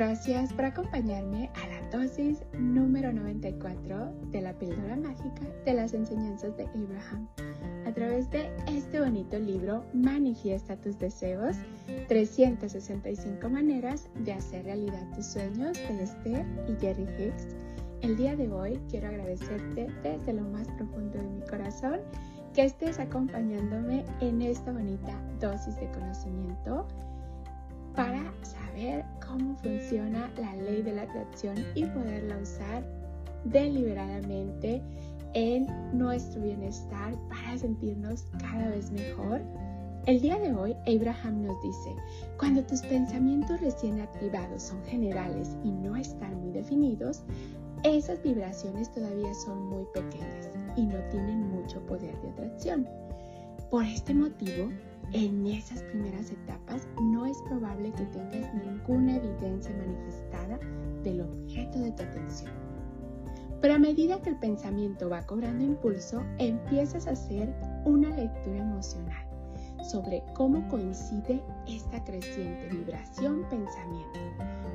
Gracias por acompañarme a la dosis número 94 de la píldora mágica de las enseñanzas de Abraham. A través de este bonito libro, Manifiesta tus deseos, 365 maneras de hacer realidad tus sueños de Esther y Jerry Hicks. El día de hoy quiero agradecerte desde lo más profundo de mi corazón que estés acompañándome en esta bonita dosis de conocimiento para saber cómo funciona la ley de la atracción y poderla usar deliberadamente en nuestro bienestar para sentirnos cada vez mejor. El día de hoy, Abraham nos dice, cuando tus pensamientos recién activados son generales y no están muy definidos, esas vibraciones todavía son muy pequeñas y no tienen mucho poder de atracción. Por este motivo, en esas primeras etapas no es probable que tengas ninguna evidencia manifestada del objeto de tu atención. Pero a medida que el pensamiento va cobrando impulso, empiezas a hacer una lectura emocional sobre cómo coincide esta creciente vibración-pensamiento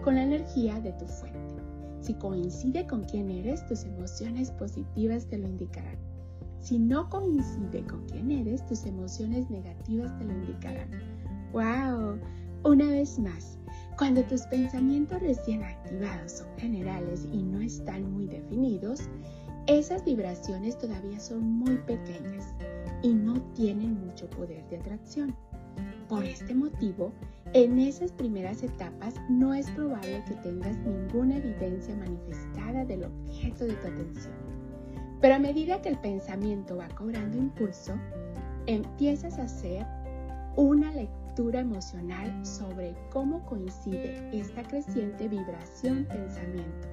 con la energía de tu fuente. Si coincide con quién eres, tus emociones positivas te lo indicarán. Si no coincide con quién eres, tus emociones negativas te lo indicarán. ¡Wow! Una vez más, cuando tus pensamientos recién activados son generales y no están muy definidos, esas vibraciones todavía son muy pequeñas y no tienen mucho poder de atracción. Por este motivo, en esas primeras etapas no es probable que tengas ninguna evidencia manifestada del objeto de tu atención. Pero a medida que el pensamiento va cobrando impulso, empiezas a hacer una lectura emocional sobre cómo coincide esta creciente vibración-pensamiento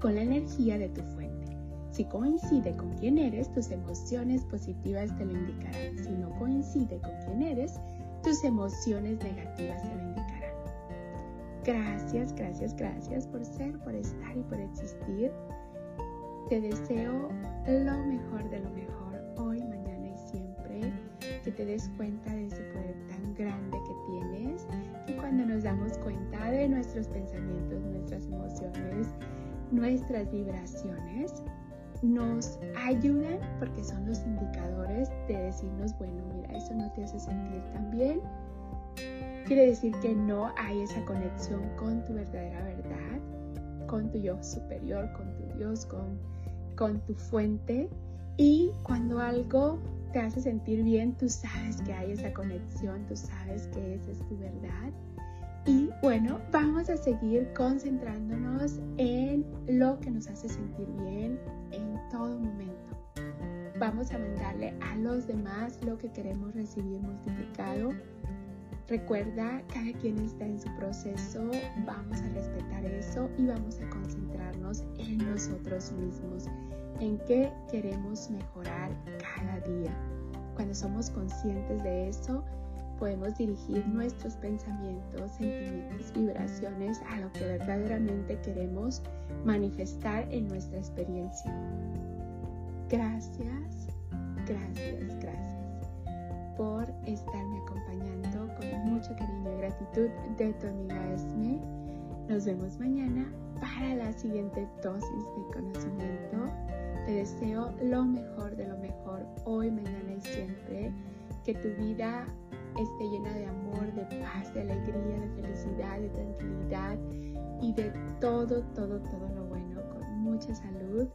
con la energía de tu fuente. Si coincide con quién eres, tus emociones positivas te lo indicarán. Si no coincide con quién eres, tus emociones negativas te lo indicarán. Gracias, gracias, gracias por ser, por estar y por existir. Te deseo lo mejor de lo mejor hoy, mañana y siempre. Que te des cuenta de ese poder tan grande que tienes. Y cuando nos damos cuenta de nuestros pensamientos, nuestras emociones, nuestras vibraciones, nos ayudan porque son los indicadores de decirnos, bueno, mira, eso no te hace sentir tan bien. Quiere decir que no hay esa conexión con tu verdadera verdad, con tu yo superior, con tu Dios, con con tu fuente y cuando algo te hace sentir bien, tú sabes que hay esa conexión, tú sabes que esa es tu verdad. Y bueno, vamos a seguir concentrándonos en lo que nos hace sentir bien en todo momento. Vamos a mandarle a los demás lo que queremos recibir multiplicado. Recuerda, cada quien está en su proceso, vamos a respetar eso y vamos a concentrarnos en nosotros mismos en qué queremos mejorar cada día. Cuando somos conscientes de eso, podemos dirigir nuestros pensamientos, sentimientos, vibraciones a lo que verdaderamente queremos manifestar en nuestra experiencia. Gracias, gracias, gracias por estarme acompañando con mucho cariño y gratitud de tu amiga Esme. Nos vemos mañana para la siguiente dosis de conocimiento te deseo lo mejor de lo mejor hoy, mañana y siempre. Que tu vida esté llena de amor, de paz, de alegría, de felicidad, de tranquilidad y de todo, todo, todo lo bueno, con mucha salud